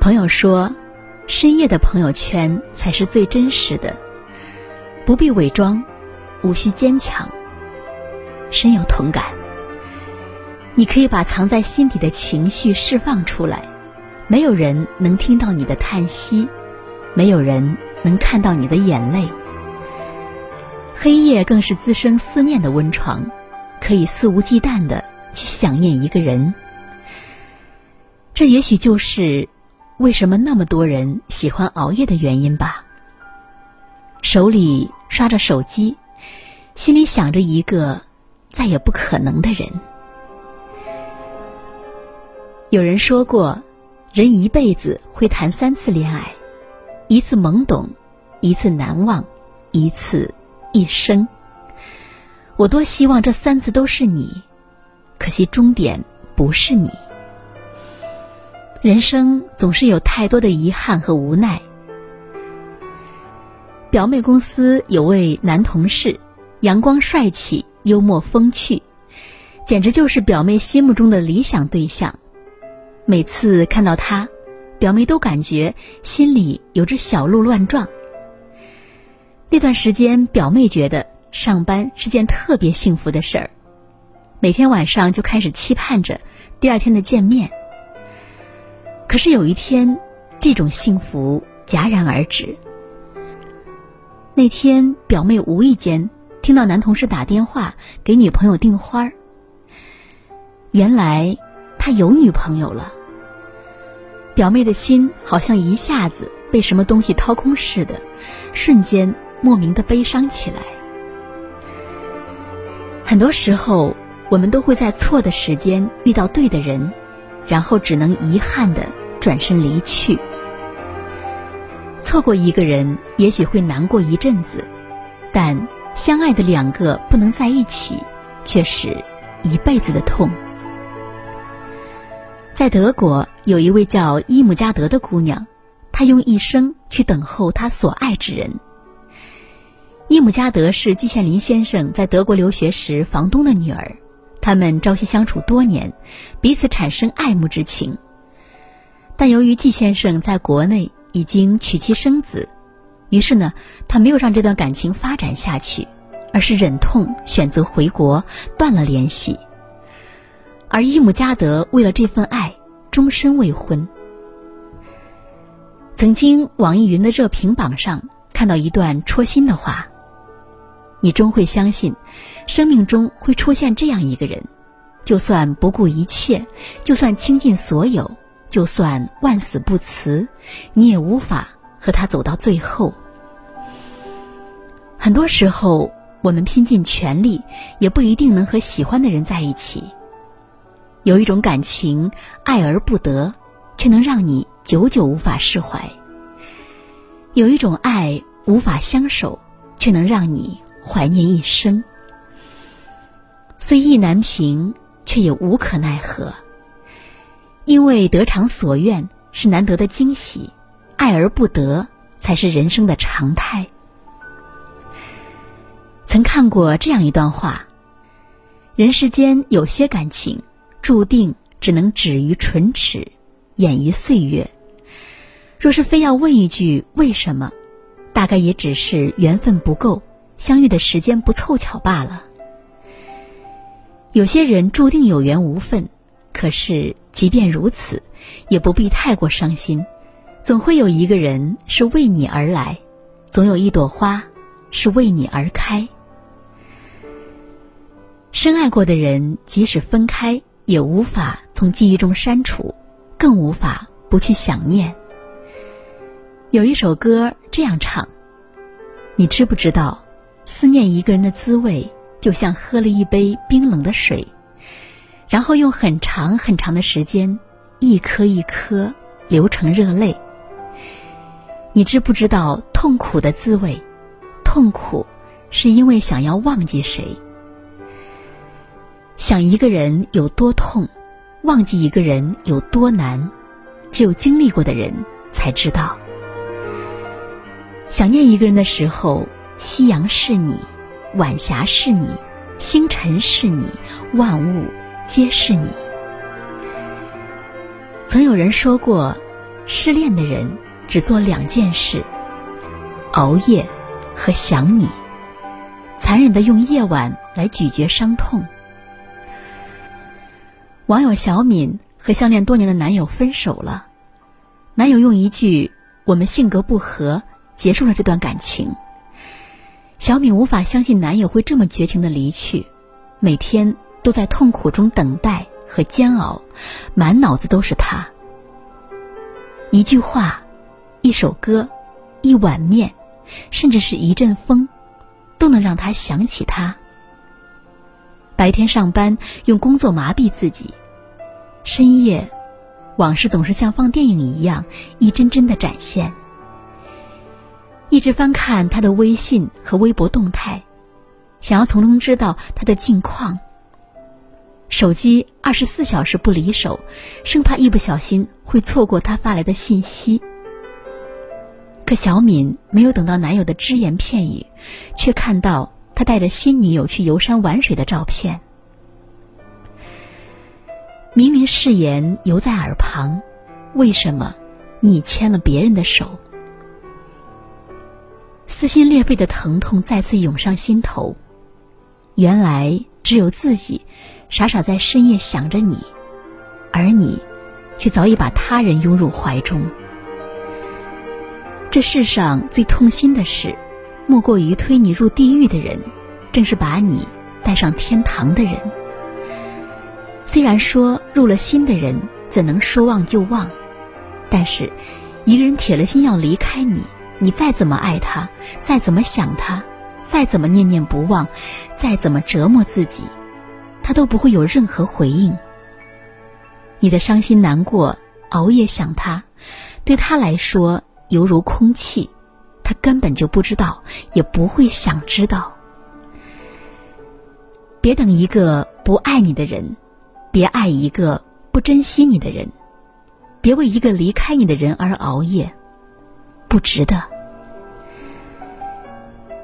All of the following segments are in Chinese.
朋友说，深夜的朋友圈才是最真实的，不必伪装，无需坚强。深有同感。你可以把藏在心底的情绪释放出来，没有人能听到你的叹息，没有人能看到你的眼泪。黑夜更是滋生思念的温床，可以肆无忌惮的去想念一个人。这也许就是为什么那么多人喜欢熬夜的原因吧。手里刷着手机，心里想着一个再也不可能的人。有人说过，人一辈子会谈三次恋爱，一次懵懂，一次难忘，一次一生。我多希望这三次都是你，可惜终点不是你。人生总是有太多的遗憾和无奈。表妹公司有位男同事，阳光帅气、幽默风趣，简直就是表妹心目中的理想对象。每次看到他，表妹都感觉心里有只小鹿乱撞。那段时间，表妹觉得上班是件特别幸福的事儿，每天晚上就开始期盼着第二天的见面。可是有一天，这种幸福戛然而止。那天，表妹无意间听到男同事打电话给女朋友订花儿，原来他有女朋友了。表妹的心好像一下子被什么东西掏空似的，瞬间莫名的悲伤起来。很多时候，我们都会在错的时间遇到对的人，然后只能遗憾的转身离去。错过一个人，也许会难过一阵子，但相爱的两个不能在一起，却是一辈子的痛。在德国，有一位叫伊姆加德的姑娘，她用一生去等候她所爱之人。伊姆加德是季羡林先生在德国留学时房东的女儿，他们朝夕相处多年，彼此产生爱慕之情。但由于季先生在国内已经娶妻生子，于是呢，他没有让这段感情发展下去，而是忍痛选择回国，断了联系。而伊姆加德为了这份爱，终身未婚。曾经网易云的热评榜上看到一段戳心的话：“你终会相信，生命中会出现这样一个人，就算不顾一切，就算倾尽所有，就算万死不辞，你也无法和他走到最后。”很多时候，我们拼尽全力，也不一定能和喜欢的人在一起。有一种感情，爱而不得，却能让你久久无法释怀；有一种爱无法相守，却能让你怀念一生。虽意难平，却也无可奈何。因为得偿所愿是难得的惊喜，爱而不得才是人生的常态。曾看过这样一段话：人世间有些感情。注定只能止于唇齿，掩于岁月。若是非要问一句为什么，大概也只是缘分不够，相遇的时间不凑巧罢了。有些人注定有缘无分，可是即便如此，也不必太过伤心。总会有一个人是为你而来，总有一朵花是为你而开。深爱过的人，即使分开。也无法从记忆中删除，更无法不去想念。有一首歌这样唱：“你知不知道，思念一个人的滋味，就像喝了一杯冰冷的水，然后用很长很长的时间，一颗一颗流成热泪。你知不知道痛苦的滋味？痛苦是因为想要忘记谁。”想一个人有多痛，忘记一个人有多难，只有经历过的人才知道。想念一个人的时候，夕阳是你，晚霞是你，星辰是你，万物皆是你。曾有人说过，失恋的人只做两件事：熬夜和想你，残忍的用夜晚来咀嚼伤痛。网友小敏和相恋多年的男友分手了，男友用一句“我们性格不合”结束了这段感情。小敏无法相信男友会这么绝情的离去，每天都在痛苦中等待和煎熬，满脑子都是他。一句话，一首歌，一碗面，甚至是一阵风，都能让他想起他。白天上班用工作麻痹自己，深夜，往事总是像放电影一样一帧帧的展现。一直翻看他的微信和微博动态，想要从中知道他的近况。手机二十四小时不离手，生怕一不小心会错过他发来的信息。可小敏没有等到男友的只言片语，却看到他带着新女友去游山玩水的照片。明明誓言犹在耳旁，为什么你牵了别人的手？撕心裂肺的疼痛再次涌上心头。原来只有自己。傻傻在深夜想着你，而你，却早已把他人拥入怀中。这世上最痛心的事，莫过于推你入地狱的人，正是把你带上天堂的人。虽然说入了心的人怎能说忘就忘，但是，一个人铁了心要离开你，你再怎么爱他，再怎么想他，再怎么念念不忘，再怎么折磨自己。他都不会有任何回应。你的伤心难过，熬夜想他，对他来说犹如空气，他根本就不知道，也不会想知道。别等一个不爱你的人，别爱一个不珍惜你的人，别为一个离开你的人而熬夜，不值得。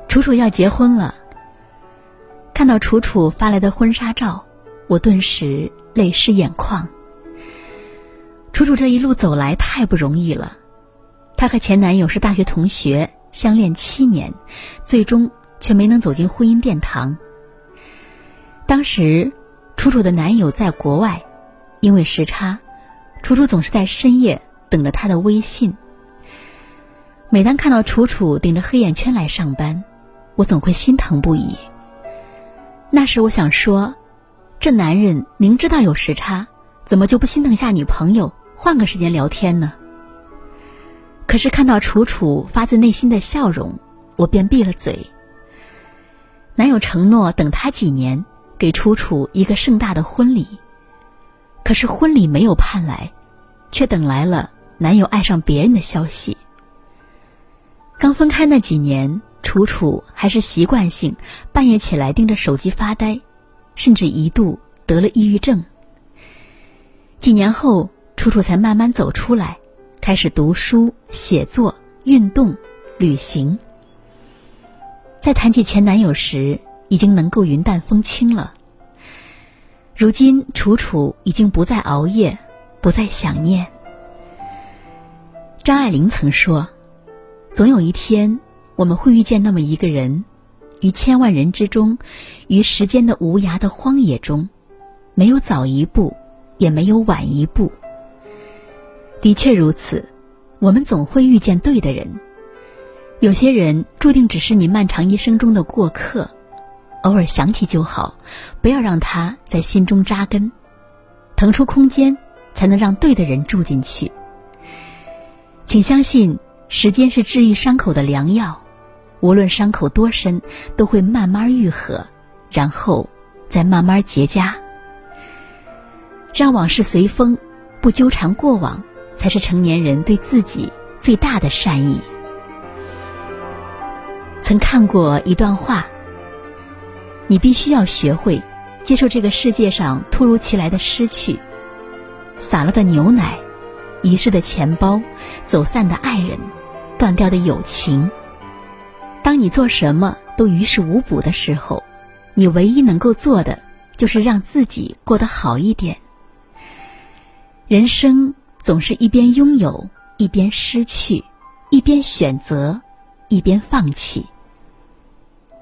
楚楚要结婚了。看到楚楚发来的婚纱照，我顿时泪湿眼眶。楚楚这一路走来太不容易了，她和前男友是大学同学，相恋七年，最终却没能走进婚姻殿堂。当时，楚楚的男友在国外，因为时差，楚楚总是在深夜等着他的微信。每当看到楚楚顶着黑眼圈来上班，我总会心疼不已。那时我想说，这男人明知道有时差，怎么就不心疼下女朋友，换个时间聊天呢？可是看到楚楚发自内心的笑容，我便闭了嘴。男友承诺等他几年，给楚楚一个盛大的婚礼。可是婚礼没有盼来，却等来了男友爱上别人的消息。刚分开那几年。楚楚还是习惯性半夜起来盯着手机发呆，甚至一度得了抑郁症。几年后，楚楚才慢慢走出来，开始读书、写作、运动、旅行。在谈起前男友时，已经能够云淡风轻了。如今，楚楚已经不再熬夜，不再想念。张爱玲曾说：“总有一天。”我们会遇见那么一个人，于千万人之中，于时间的无涯的荒野中，没有早一步，也没有晚一步。的确如此，我们总会遇见对的人。有些人注定只是你漫长一生中的过客，偶尔想起就好，不要让他在心中扎根，腾出空间，才能让对的人住进去。请相信，时间是治愈伤口的良药。无论伤口多深，都会慢慢愈合，然后再慢慢结痂。让往事随风，不纠缠过往，才是成年人对自己最大的善意。曾看过一段话：你必须要学会接受这个世界上突如其来的失去，洒了的牛奶，遗失的钱包，走散的爱人，断掉的友情。当你做什么都于事无补的时候，你唯一能够做的就是让自己过得好一点。人生总是一边拥有一边失去，一边选择，一边放弃。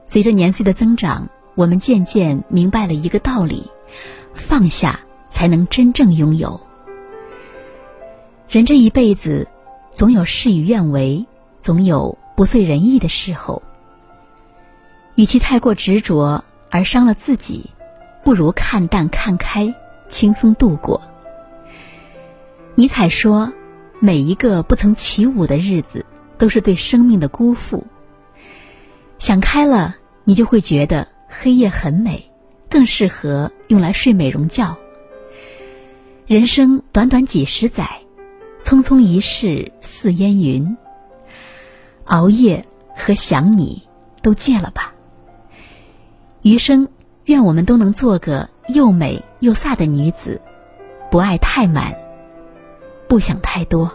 随着年岁的增长，我们渐渐明白了一个道理：放下才能真正拥有。人这一辈子，总有事与愿违，总有不遂人意的时候。与其太过执着而伤了自己，不如看淡看开，轻松度过。尼采说：“每一个不曾起舞的日子，都是对生命的辜负。”想开了，你就会觉得黑夜很美，更适合用来睡美容觉。人生短短几十载，匆匆一世似烟云。熬夜和想你都戒了吧。余生，愿我们都能做个又美又飒的女子，不爱太满，不想太多。